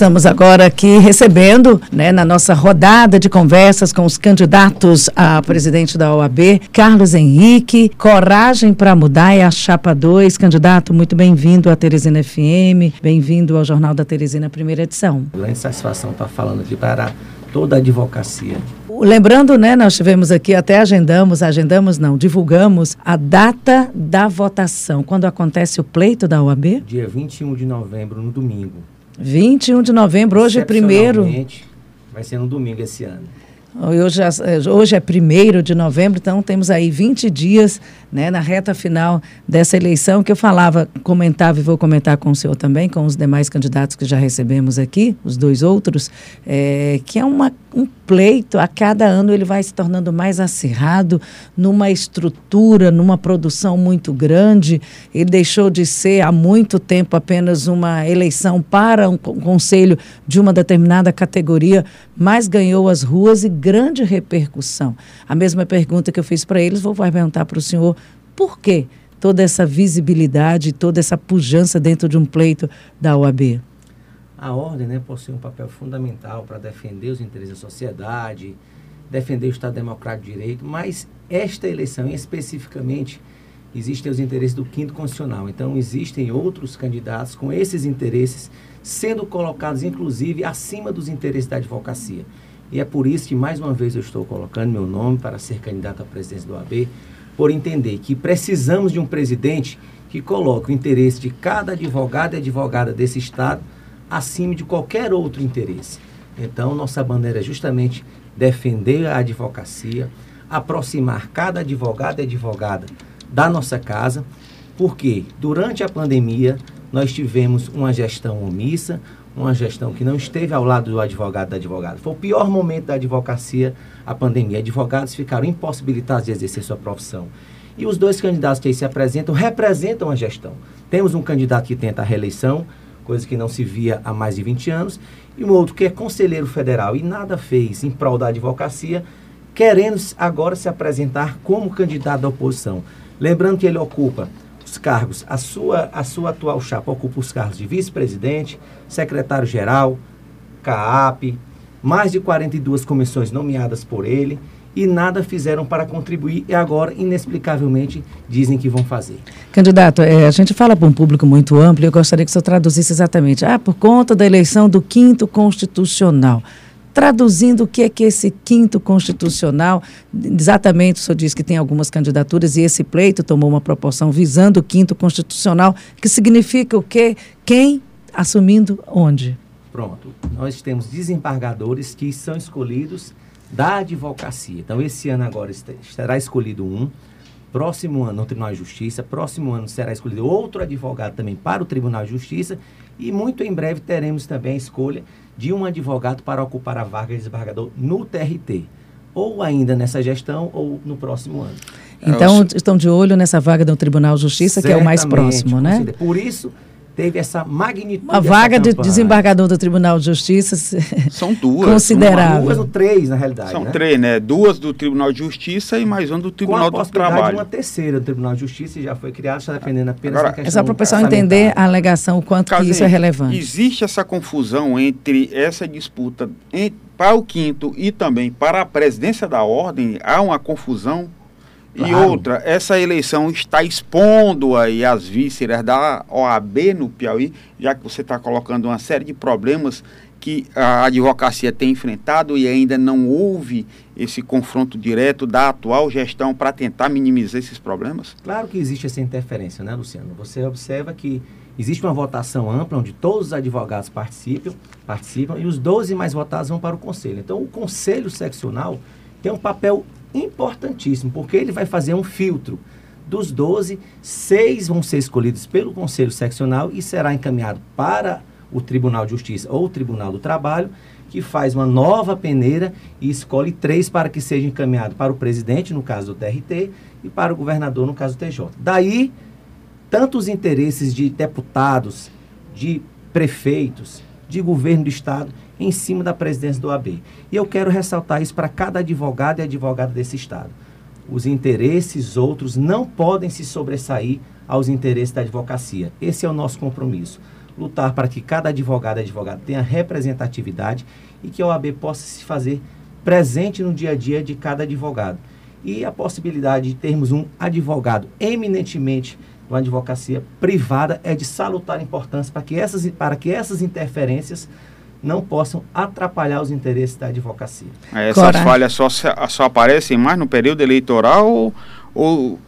Estamos agora aqui recebendo, né, na nossa rodada de conversas com os candidatos a presidente da OAB, Carlos Henrique, Coragem para Mudar é a Chapa 2. Candidato, muito bem-vindo à Teresina FM, bem-vindo ao Jornal da Teresina, primeira edição. Grande satisfação estar falando aqui para toda a advocacia. Lembrando, né, nós tivemos aqui, até agendamos, agendamos não, divulgamos a data da votação. Quando acontece o pleito da OAB? Dia 21 de novembro, no domingo. 21 de novembro, hoje é primeiro. Vai ser no domingo esse ano. Hoje, hoje é primeiro de novembro, então temos aí 20 dias né, na reta final dessa eleição que eu falava, comentava e vou comentar com o senhor também, com os demais candidatos que já recebemos aqui, os dois outros, é, que é uma, um pleito, a cada ano ele vai se tornando mais acirrado, numa estrutura, numa produção muito grande. Ele deixou de ser há muito tempo apenas uma eleição para um conselho de uma determinada categoria, mas ganhou as ruas e grande repercussão. A mesma pergunta que eu fiz para eles, vou perguntar para o senhor por que toda essa visibilidade, toda essa pujança dentro de um pleito da OAB? A ordem né, possui um papel fundamental para defender os interesses da sociedade, defender o Estado Democrático de Direito, mas esta eleição, especificamente, existem os interesses do quinto constitucional. Então, existem outros candidatos com esses interesses sendo colocados, inclusive, acima dos interesses da advocacia. E é por isso que, mais uma vez, eu estou colocando meu nome para ser candidato à presidência do AB, por entender que precisamos de um presidente que coloque o interesse de cada advogado e advogada desse Estado acima de qualquer outro interesse. Então, nossa bandeira é justamente defender a advocacia, aproximar cada advogado e advogada da nossa casa, porque durante a pandemia nós tivemos uma gestão omissa, uma gestão que não esteve ao lado do advogado da advogada. Foi o pior momento da advocacia, a pandemia. Advogados ficaram impossibilitados de exercer sua profissão. E os dois candidatos que aí se apresentam representam a gestão. Temos um candidato que tenta a reeleição, coisa que não se via há mais de 20 anos, e um outro que é conselheiro federal e nada fez em prol da advocacia, querendo agora se apresentar como candidato da oposição. Lembrando que ele ocupa os cargos, a sua, a sua atual chapa ocupa os cargos de vice-presidente, secretário-geral, CAAP, mais de 42 comissões nomeadas por ele e nada fizeram para contribuir e agora, inexplicavelmente, dizem que vão fazer. Candidato, é, a gente fala para um público muito amplo e eu gostaria que o senhor traduzisse exatamente. Ah, por conta da eleição do quinto constitucional traduzindo o que é que esse quinto constitucional, exatamente o senhor diz que tem algumas candidaturas e esse pleito tomou uma proporção visando o quinto constitucional, que significa o quê? Quem assumindo onde? Pronto. Nós temos desembargadores que são escolhidos da advocacia. Então, esse ano agora será escolhido um, próximo ano no Tribunal de Justiça, próximo ano será escolhido outro advogado também para o Tribunal de Justiça e muito em breve teremos também a escolha de um advogado para ocupar a vaga de desembargador no TRT, ou ainda nessa gestão ou no próximo ano. Então, estão de olho nessa vaga do Tribunal de Justiça, que é o mais próximo, né? Por isso, teve essa magnitude. A vaga de desembargador do Tribunal de Justiça são duas. Considerável. Duas ou três, na realidade. São né? três, né? Duas do Tribunal de Justiça e mais uma do Tribunal Com a do Trabalho. uma terceira do Tribunal de Justiça já foi criada, está dependendo apenas Agora, da questão. É só para o pessoal entender a alegação, o quanto que isso é relevante. Existe essa confusão entre essa disputa em, para o quinto e também para a presidência da ordem, há uma confusão Claro. E outra, essa eleição está expondo aí as vísceras da OAB no Piauí, já que você está colocando uma série de problemas que a advocacia tem enfrentado e ainda não houve esse confronto direto da atual gestão para tentar minimizar esses problemas? Claro que existe essa interferência, né, Luciano? Você observa que existe uma votação ampla onde todos os advogados participam, participam e os 12 mais votados vão para o conselho. Então, o conselho seccional tem um papel importantíssimo, porque ele vai fazer um filtro. Dos 12, seis vão ser escolhidos pelo Conselho Seccional e será encaminhado para o Tribunal de Justiça ou o Tribunal do Trabalho, que faz uma nova peneira e escolhe três para que seja encaminhado para o presidente, no caso do TRT, e para o governador, no caso do TJ. Daí, tanto os interesses de deputados, de prefeitos, de governo do Estado em cima da presidência do AB. E eu quero ressaltar isso para cada advogado e advogada desse Estado. Os interesses outros não podem se sobressair aos interesses da advocacia. Esse é o nosso compromisso. lutar para que cada advogado e advogado tenha representatividade e que a OAB possa se fazer presente no dia a dia de cada advogado. E a possibilidade de termos um advogado eminentemente uma advocacia privada é de salutar importância para que essas, para que essas interferências não possam atrapalhar os interesses da advocacia. Essas Coragem. falhas só, só aparecem mais no período eleitoral ou, ou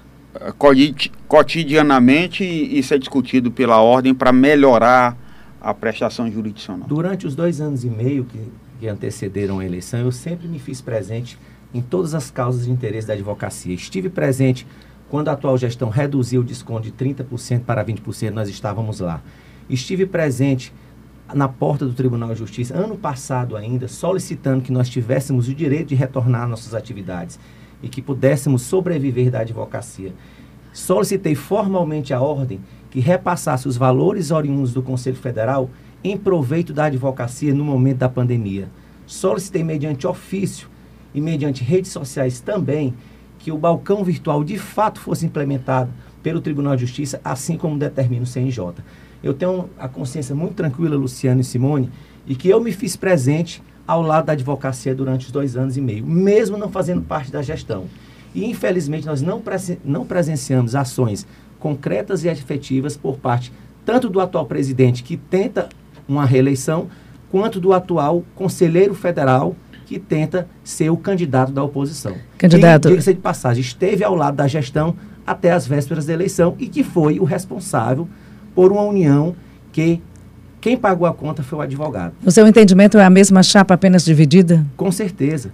cotidianamente isso é discutido pela ordem para melhorar a prestação jurisdicional? Durante os dois anos e meio que, que antecederam a eleição, eu sempre me fiz presente em todas as causas de interesse da advocacia. Estive presente quando a atual gestão reduziu o desconto de 30% para 20%, nós estávamos lá. Estive presente na porta do Tribunal de Justiça, ano passado ainda, solicitando que nós tivéssemos o direito de retornar nossas atividades e que pudéssemos sobreviver da advocacia. Solicitei formalmente a ordem que repassasse os valores oriundos do Conselho Federal em proveito da advocacia no momento da pandemia. Solicitei mediante ofício e mediante redes sociais também que o balcão virtual de fato fosse implementado pelo Tribunal de Justiça, assim como determina o CNJ. Eu tenho a consciência muito tranquila, Luciano e Simone, e que eu me fiz presente ao lado da advocacia durante os dois anos e meio, mesmo não fazendo parte da gestão. E, infelizmente, nós não, não presenciamos ações concretas e efetivas por parte tanto do atual presidente, que tenta uma reeleição, quanto do atual conselheiro federal, que tenta ser o candidato da oposição. Candidato. Diga-se de passagem, esteve ao lado da gestão até as vésperas da eleição e que foi o responsável por uma união que quem pagou a conta foi o advogado. O seu entendimento é a mesma chapa apenas dividida? Com certeza.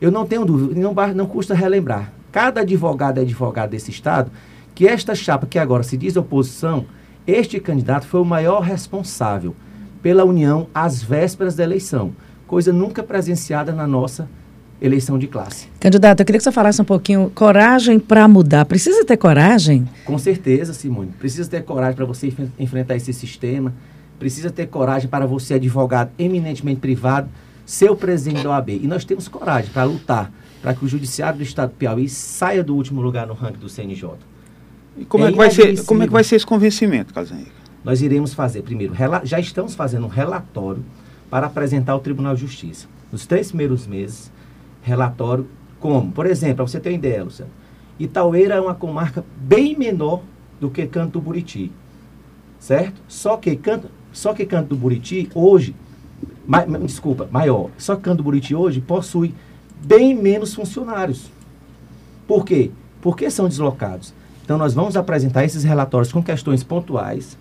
Eu não tenho dúvida, não, não custa relembrar. Cada advogado e advogado desse Estado, que esta chapa que agora se diz oposição, este candidato foi o maior responsável pela união às vésperas da eleição, coisa nunca presenciada na nossa eleição de classe. Candidato, eu queria que você falasse um pouquinho, coragem para mudar. Precisa ter coragem? Com certeza, Simone. Precisa ter coragem para você enfrentar esse sistema. Precisa ter coragem para você, advogado eminentemente privado, ser o presidente da OAB. E nós temos coragem para lutar para que o Judiciário do Estado do Piauí saia do último lugar no ranking do CNJ. E como é, é que, vai ser, como é que vai ser esse convencimento, Casanheiro? Nós iremos fazer, primeiro, já estamos fazendo um relatório para apresentar ao Tribunal de Justiça. Nos três primeiros meses, relatório como, por exemplo, você ter uma ideia, Luciano, Itaueira é uma comarca bem menor do que Canto do Buriti, certo? Só que Canto, só que Canto do Buriti hoje, ma, desculpa, maior, só que Canto do Buriti hoje possui bem menos funcionários. Por quê? Porque são deslocados. Então nós vamos apresentar esses relatórios com questões pontuais,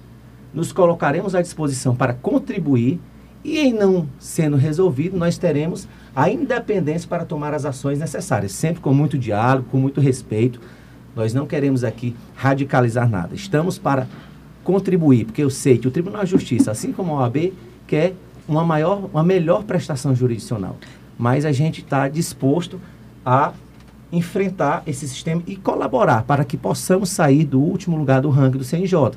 nos colocaremos à disposição para contribuir e em não sendo resolvido, nós teremos a independência para tomar as ações necessárias, sempre com muito diálogo, com muito respeito. Nós não queremos aqui radicalizar nada. Estamos para contribuir, porque eu sei que o Tribunal de Justiça, assim como a OAB, quer uma maior, uma melhor prestação jurisdicional. Mas a gente está disposto a enfrentar esse sistema e colaborar para que possamos sair do último lugar do ranking do CNJ.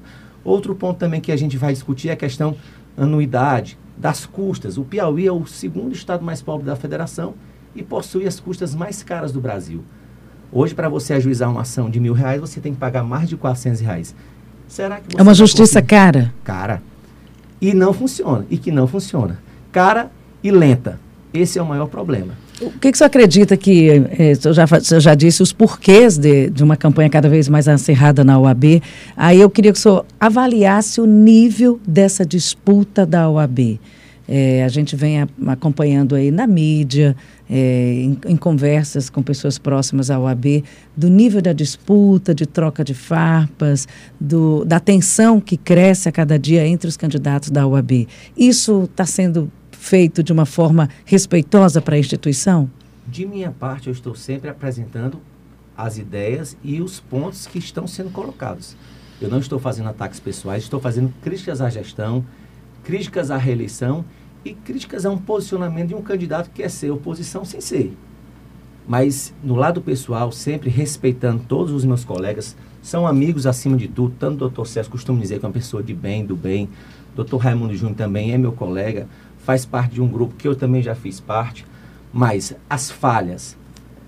Outro ponto também que a gente vai discutir é a questão anuidade, das custas. O Piauí é o segundo estado mais pobre da federação e possui as custas mais caras do Brasil. Hoje, para você ajuizar uma ação de mil reais, você tem que pagar mais de 400 reais. Será que É uma justiça cara? Cara. E não funciona. E que não funciona. Cara e lenta. Esse é o maior problema. O que, que acredita que, eh, eu, já, já disse os porquês de, de uma campanha cada vez mais acirrada na OAB, aí eu queria que o senhor avaliasse o nível dessa disputa da OAB. É, a gente vem a, acompanhando aí na mídia, é, em, em, conversas com pessoas próximas à OAB, do nível da disputa, de troca de farpas, do, da tensão que cresce a cada dia entre os candidatos da OAB. Isso está sendo feito de uma forma respeitosa para a instituição? De minha parte, eu estou sempre apresentando as ideias e os pontos que estão sendo colocados. Eu não estou fazendo ataques pessoais, estou fazendo críticas à gestão, críticas à reeleição e críticas a um posicionamento de um candidato que quer ser oposição sem ser. Mas no lado pessoal, sempre respeitando todos os meus colegas, são amigos acima de tudo, tanto o doutor César costuma dizer que é uma pessoa de bem, do bem, doutor Raimundo Júnior também é meu colega, faz parte de um grupo que eu também já fiz parte, mas as falhas,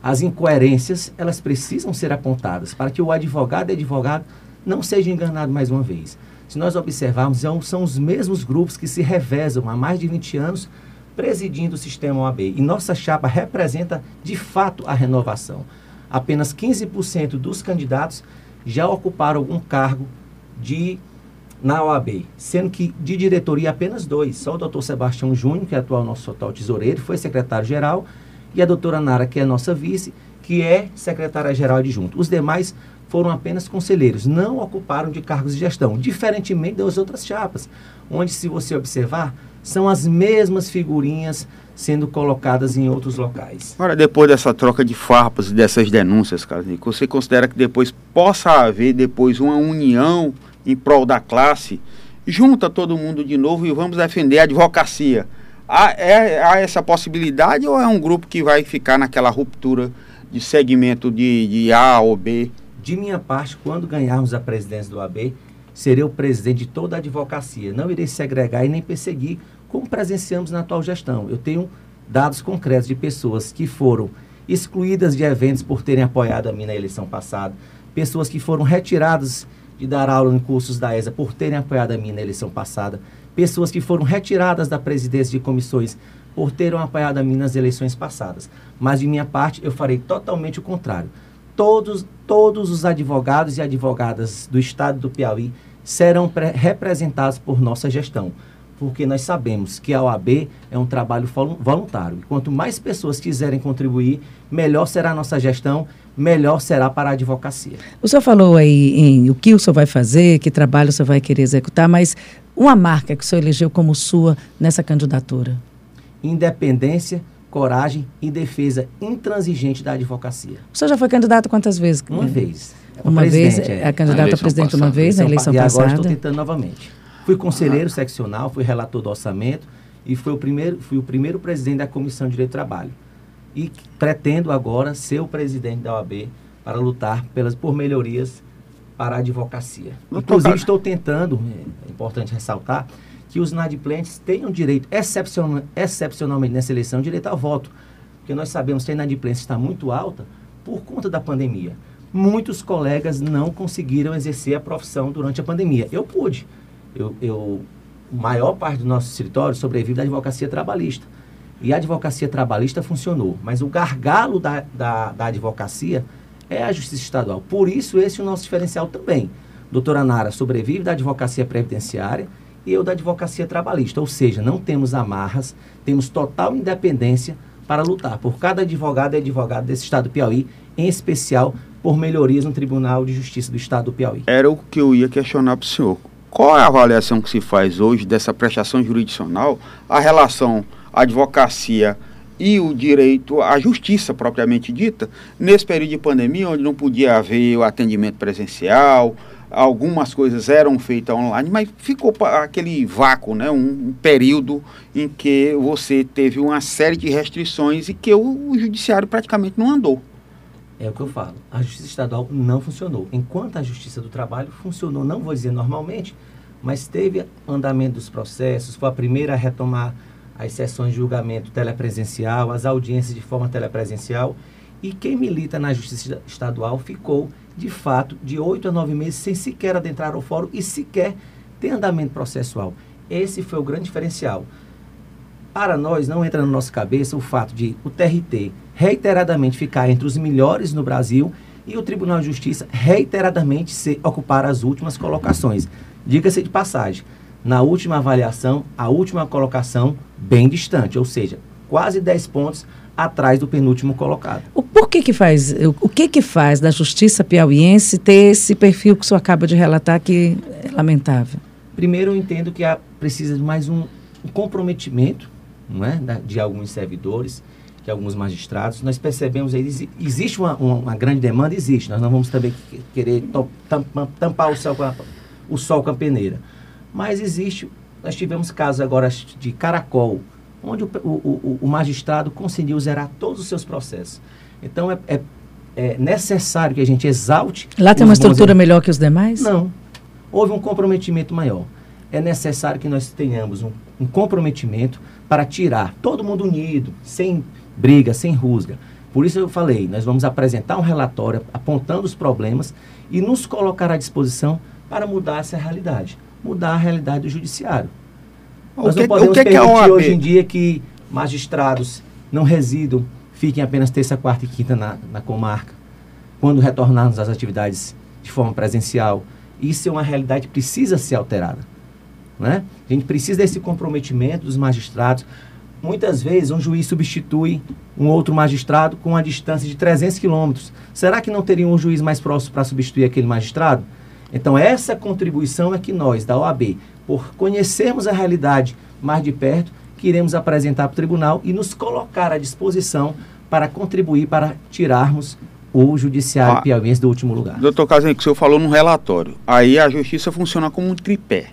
as incoerências, elas precisam ser apontadas para que o advogado e advogado não seja enganado mais uma vez. se nós observarmos, é são os mesmos grupos que se revezam há mais de 20 anos presidindo o sistema OAB. E nossa chapa representa, de fato, a renovação. Apenas 15% dos candidatos já ocuparam algum cargo de na OAB, sendo que de diretoria apenas dois. Só o doutor Sebastião Júnior, que é atual nosso atual tesoureiro, foi secretário-geral, e a doutora Nara, que é nossa vice, que é secretária-geral adjunto. Os demais foram apenas conselheiros, não ocuparam de cargos de gestão, diferentemente das outras chapas, onde, se você observar, são as mesmas figurinhas sendo colocadas em outros locais. Agora, depois dessa troca de farpas e dessas denúncias, cara, você considera que depois possa haver depois uma união em prol da classe? Junta todo mundo de novo e vamos defender a advocacia. Há, é, há essa possibilidade ou é um grupo que vai ficar naquela ruptura de segmento de, de A ou B? De minha parte, quando ganharmos a presidência do AB, serei o presidente de toda a advocacia. Não irei segregar e nem perseguir, como presenciamos na atual gestão. Eu tenho dados concretos de pessoas que foram excluídas de eventos por terem apoiado a mim na eleição passada, pessoas que foram retiradas de dar aula em cursos da ESA por terem apoiado a mim na eleição passada, pessoas que foram retiradas da presidência de comissões por terem apoiado a mim nas eleições passadas. Mas de minha parte, eu farei totalmente o contrário. Todos, todos os advogados e advogadas do estado do Piauí serão representados por nossa gestão, porque nós sabemos que a OAB é um trabalho voluntário. E quanto mais pessoas quiserem contribuir, melhor será a nossa gestão, melhor será para a advocacia. O senhor falou aí em o que o senhor vai fazer, que trabalho o senhor vai querer executar, mas uma marca que o senhor elegeu como sua nessa candidatura? Independência, coragem e defesa intransigente da advocacia. O senhor já foi candidato quantas vezes? Uma vez. Uma vez, é, a candidata a presidente passada. uma vez, na eleição passada. E agora estou tentando novamente. Fui conselheiro ah. seccional, fui relator do orçamento e fui o primeiro, fui o primeiro presidente da Comissão de Direito do Trabalho. E pretendo agora ser o presidente da OAB para lutar pelas, por melhorias para a advocacia. Inclusive, estou tentando, é importante ressaltar, que os inadimplentes tenham direito, excepcional, excepcionalmente nessa eleição, direito ao voto. Porque nós sabemos que a inadimplência está muito alta por conta da pandemia muitos colegas não conseguiram exercer a profissão durante a pandemia. Eu pude. Eu, eu maior parte do nosso escritório sobrevive da advocacia trabalhista. E a advocacia trabalhista funcionou. Mas o gargalo da, da, da advocacia é a justiça estadual. Por isso, esse é o nosso diferencial também. Doutora Nara sobrevive da advocacia previdenciária e eu da advocacia trabalhista. Ou seja, não temos amarras, temos total independência para lutar por cada advogado e advogada desse estado do Piauí, em especial por melhorias no Tribunal de Justiça do Estado do Piauí. Era o que eu ia questionar para o senhor. Qual é a avaliação que se faz hoje dessa prestação jurisdicional, a relação advocacia e o direito à justiça propriamente dita, nesse período de pandemia, onde não podia haver o atendimento presencial, algumas coisas eram feitas online, mas ficou aquele vácuo, né? Um, um, período em que você teve uma série de restrições e que o, o judiciário praticamente não andou. É o que eu falo. A justiça estadual não funcionou. Enquanto a justiça do trabalho funcionou, não vou dizer normalmente, mas teve andamento dos processos, foi a primeira a retomar as sessões de julgamento telepresencial, as audiências de forma telepresencial. E quem milita na justiça estadual ficou, de fato, de oito a nove meses sem sequer adentrar ao fórum e sequer ter andamento processual. Esse foi o grande diferencial. Para nós, não entra na nossa cabeça o fato de o TRT reiteradamente ficar entre os melhores no Brasil e o Tribunal de Justiça reiteradamente se ocupar as últimas colocações. Diga-se de passagem, na última avaliação, a última colocação bem distante, ou seja, quase 10 pontos atrás do penúltimo colocado. O por que que faz, o que que faz da justiça piauiense ter esse perfil que o senhor acaba de relatar que é lamentável? Primeiro, eu entendo que há, precisa de mais um, um comprometimento não é, de alguns servidores, que alguns magistrados, nós percebemos aí, existe uma, uma, uma, grande demanda, existe, nós não vamos também querer tampar o sol, com a, o sol com a peneira. Mas existe, nós tivemos casos agora de Caracol, onde o, o, o, magistrado conseguiu zerar todos os seus processos. Então, é, é, é necessário que a gente exalte... Lá tem uma estrutura melhor que os demais? Não. Houve um comprometimento maior. É necessário que nós tenhamos um, um comprometimento para tirar todo mundo unido, sem briga, sem rusga. Por isso eu falei, nós vamos apresentar um relatório apontando os problemas e nos colocar à disposição para mudar essa realidade. Mudar a realidade do judiciário. O Nós que, não podemos o que permitir é hoje em dia que magistrados não residam, fiquem apenas terça, quarta e quinta na, na comarca. Quando retornarmos às atividades de forma presencial, isso é uma realidade que precisa ser alterada. Né? A gente precisa desse comprometimento dos magistrados. Muitas vezes um juiz substitui um outro magistrado com uma distância de 300 quilômetros. Será que não teria um juiz mais próximo para substituir aquele magistrado? Então, essa contribuição é que nós, da OAB, por conhecermos a realidade mais de perto, queremos apresentar para o tribunal e nos colocar à disposição para contribuir para tirarmos o judiciário ah, piauiense do último lugar. Doutor Casimiro, que o senhor falou no relatório, aí a justiça funciona como um tripé.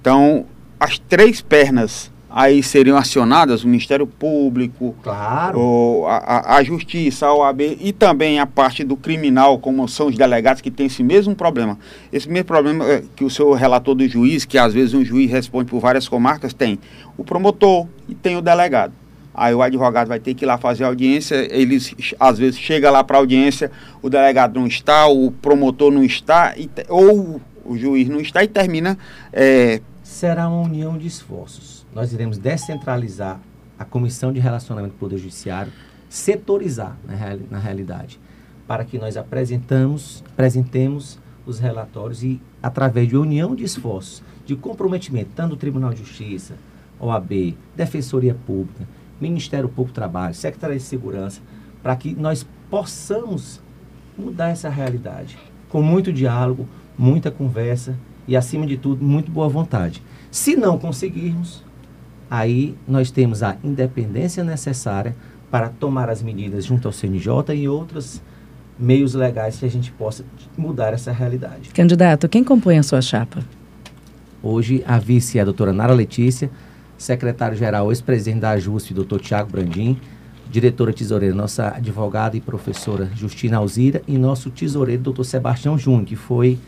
Então, as três pernas aí seriam acionadas, o Ministério Público, claro. a, a, Justiça, a OAB e também a parte do criminal, como são os delegados que têm esse mesmo problema. Esse mesmo problema é, que o senhor relatou do juiz, que às vezes um juiz responde por várias comarcas, tem o promotor e tem o delegado. Aí o advogado vai ter que ir lá fazer audiência, eles às vezes chega lá para audiência, o delegado não está, o promotor não está, e, ou o juiz não está e termina. É... Será uma união de esforços. Nós iremos descentralizar a Comissão de Relacionamento do Poder Judiciário, setorizar na, reali na realidade, para que nós apresentamos, apresentemos os relatórios e, através de união de esforços, de comprometimento, tanto do Tribunal de Justiça, OAB, Defensoria Pública, Ministério Público do Trabalho, Secretaria de Segurança, para que nós possamos mudar essa realidade. Com muito diálogo, muita conversa e, acima de tudo, muito boa vontade. Se não conseguirmos, aí nós temos a independência necessária para tomar as medidas junto ao CNJ e outros meios legais que a gente possa mudar essa realidade. Candidato, quem compõe a sua chapa? Hoje, a vice é a doutora Nara Letícia, secretário-geral, ex-presidente da AJUSP, doutor Tiago Brandim, diretora tesoureira, nossa advogada e professora Justina Alzira, e nosso tesoureiro, doutor Sebastião Júnior, que foi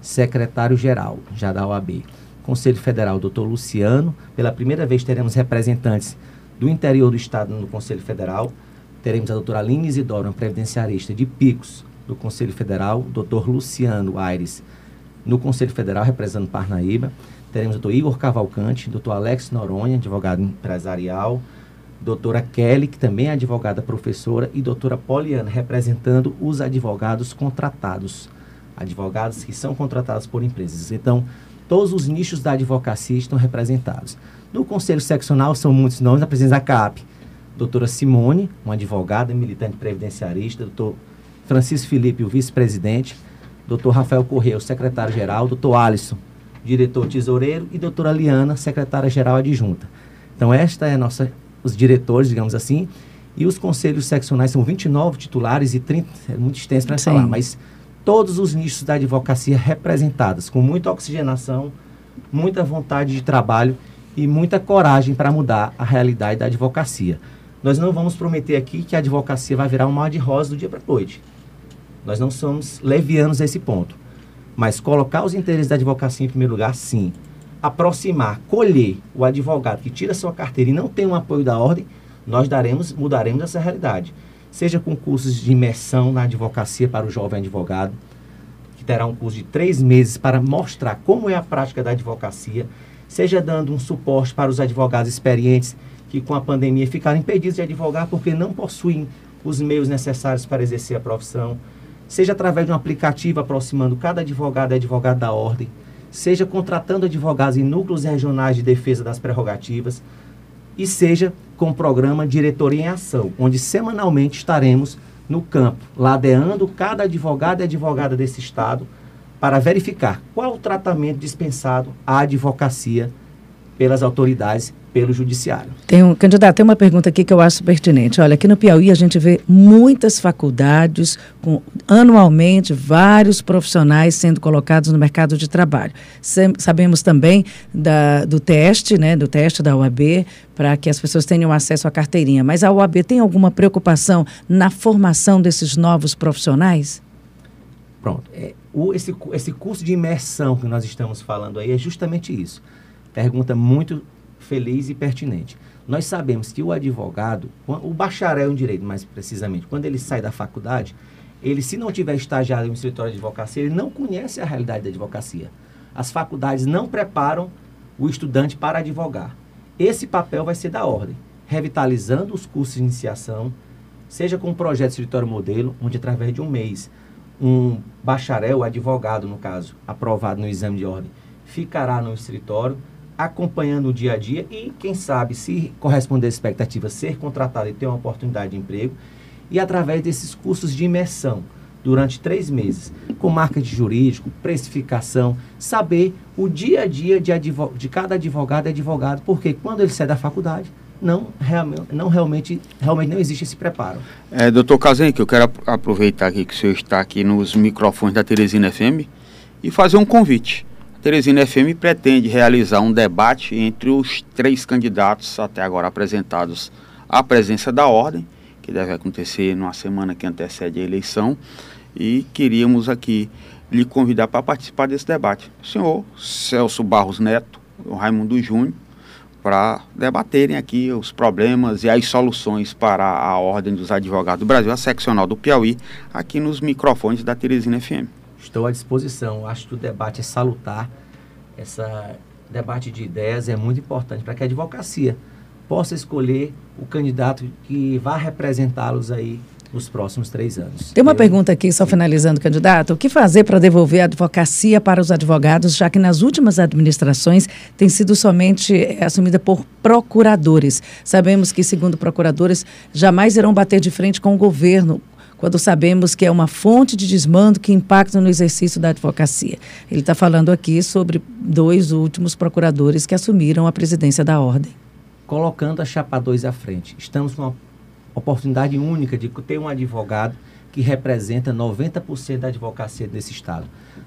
secretário-geral já da OAB. Conselho Federal, doutor Luciano. Pela primeira vez teremos representantes do interior do Estado no Conselho Federal. Teremos a doutora Aline Isidoro, uma previdenciarista de Picos, do Conselho Federal. Doutor Luciano Aires, no Conselho Federal, representando Parnaíba. Teremos o doutor Igor Cavalcante, doutor Alex Noronha, advogado empresarial, doutora Kelly, que também é advogada professora, e doutora Poliana, representando os advogados contratados. Advogados que são contratados por empresas. Então, todos os nichos da advocacia estão representados. No Conselho Seccional são muitos nomes, a presença da CAP. Doutora Simone, uma advogada, militante previdenciarista, doutor Francisco Felipe, o vice-presidente, doutor Rafael Correia, o secretário-geral, doutor Alisson, diretor tesoureiro, e doutora Liana, secretária-geral adjunta. Então, esta é a nossa, os diretores, digamos assim, e os conselhos seccionais são 29 titulares e 30, é muito extenso para falar, mas todos os nichos da advocacia representados, com muita oxigenação, muita vontade de trabalho e muita coragem para mudar a realidade da advocacia. Nós não vamos prometer aqui que a advocacia vai virar um mar de rosa do dia para a noite. Nós não somos levianos a esse ponto. Mas colocar os interesses da advocacia em primeiro lugar, sim. Aproximar, colher o advogado que tira sua carteira e não tem um apoio da ordem, nós daremos, mudaremos essa realidade. Seja com cursos de imersão na advocacia para o jovem advogado, que terá um curso de três meses para mostrar como é a prática da advocacia, seja dando um suporte para os advogados experientes que com a pandemia ficaram impedidos de advogar porque não possuem os meios necessários para exercer a profissão seja através de um aplicativo aproximando cada advogado e advogado da ordem, seja contratando advogados em núcleos regionais de defesa das prerrogativas, e seja com o programa Diretoria em Ação, onde semanalmente estaremos no campo, ladeando cada advogado e advogada desse Estado para verificar qual o tratamento dispensado à advocacia pelas autoridades pelo judiciário. Tem um candidato, tem uma pergunta aqui que eu acho pertinente. Olha, aqui no Piauí a gente vê muitas faculdades com anualmente vários profissionais sendo colocados no mercado de trabalho. sabemos também da, do teste, né, do teste da UAB para que as pessoas tenham acesso à carteirinha. Mas a UAB tem alguma preocupação na formação desses novos profissionais? Pronto. É, o, esse, esse curso de imersão que nós estamos falando aí é justamente isso. Pergunta muito feliz e pertinente. Nós sabemos que o advogado, o bacharel em direito, mais precisamente, quando ele sai da faculdade, ele, se não tiver estagiado em um escritório de advocacia, ele não conhece a realidade da advocacia. As faculdades não preparam o estudante para advogar. Esse papel vai ser da ordem, revitalizando os cursos de iniciação, seja com o projeto escritório modelo, onde através de um mês um bacharel, advogado no caso, aprovado no exame de ordem, ficará no escritório acompanhando o dia a dia e, quem sabe, se corresponder à expectativa, ser contratado e ter uma oportunidade de emprego. E através desses cursos de imersão, durante três meses, com marketing jurídico, precificação, saber o dia a dia de, de cada advogado e advogado, porque quando ele sai da faculdade, não, realmente, não realmente, realmente não existe esse preparo. É, doutor Casenque, eu quero aproveitar aqui que o senhor está aqui nos microfones da Teresina FM e fazer um convite. Teresina FM pretende realizar um debate entre os três candidatos até agora apresentados à presença da ordem, que deve acontecer numa semana que antecede a eleição, e queríamos aqui lhe convidar para participar desse debate. O senhor Celso Barros Neto, o Raimundo Júnior, para debaterem aqui os problemas e as soluções para a Ordem dos Advogados do Brasil, a seccional do Piauí, aqui nos microfones da Teresina FM. Estou à disposição. Acho que o debate é salutar. Esse debate de ideias é muito importante para que a advocacia possa escolher o candidato que vá representá-los aí nos próximos três anos. Tem uma Eu, pergunta aqui, só finalizando, candidato. O que fazer para devolver a advocacia para os advogados, já que nas últimas administrações tem sido somente é, assumida por procuradores? Sabemos que, segundo procuradores, jamais irão bater de frente com o governo quando sabemos que é uma fonte de desmando que impacta no exercício da advocacia. Ele está falando aqui sobre dois últimos procuradores que assumiram a presidência da ordem. Colocando a chapa 2 à frente, estamos com uma oportunidade única de ter um advogado que representa 90% da advocacia desse Estado.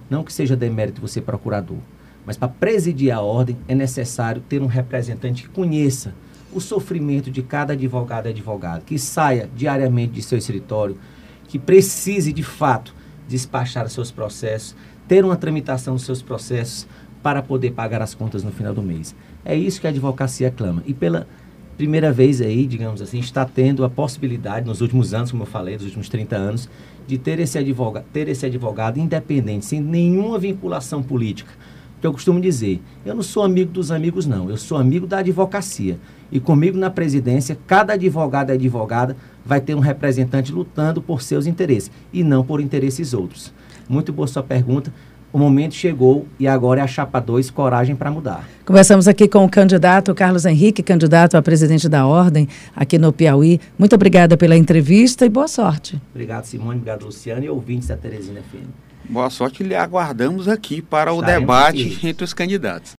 Não que seja demérito você procurador, mas para presidir a ordem é necessário ter um representante que conheça o sofrimento de cada advogado e advogado, que saia diariamente de seu escritório, que precise de fato despachar seus processos, ter uma tramitação dos seus processos para poder pagar as contas no final do mês. É isso que a advocacia clama. E pela primeira vez aí, digamos assim, está tendo a possibilidade, nos últimos anos, como eu falei, nos últimos 30 anos, de ter esse advogado, ter esse advogado independente, sem nenhuma vinculação política. Que eu costumo dizer, eu não sou amigo dos amigos, não, eu sou amigo da advocacia. E comigo na presidência, cada advogado e advogada vai ter um representante lutando por seus interesses e não por interesses outros. Muito boa sua pergunta. O momento chegou e agora é a chapa 2, coragem para mudar. Conversamos aqui com o candidato Carlos Henrique, candidato a presidente da Ordem aqui no Piauí. Muito obrigada pela entrevista e boa sorte. Obrigado, Simone. Obrigado, Luciano e ouvintes da Teresina FM. Boa sorte. Lhe aguardamos aqui para o debate entre os candidatos.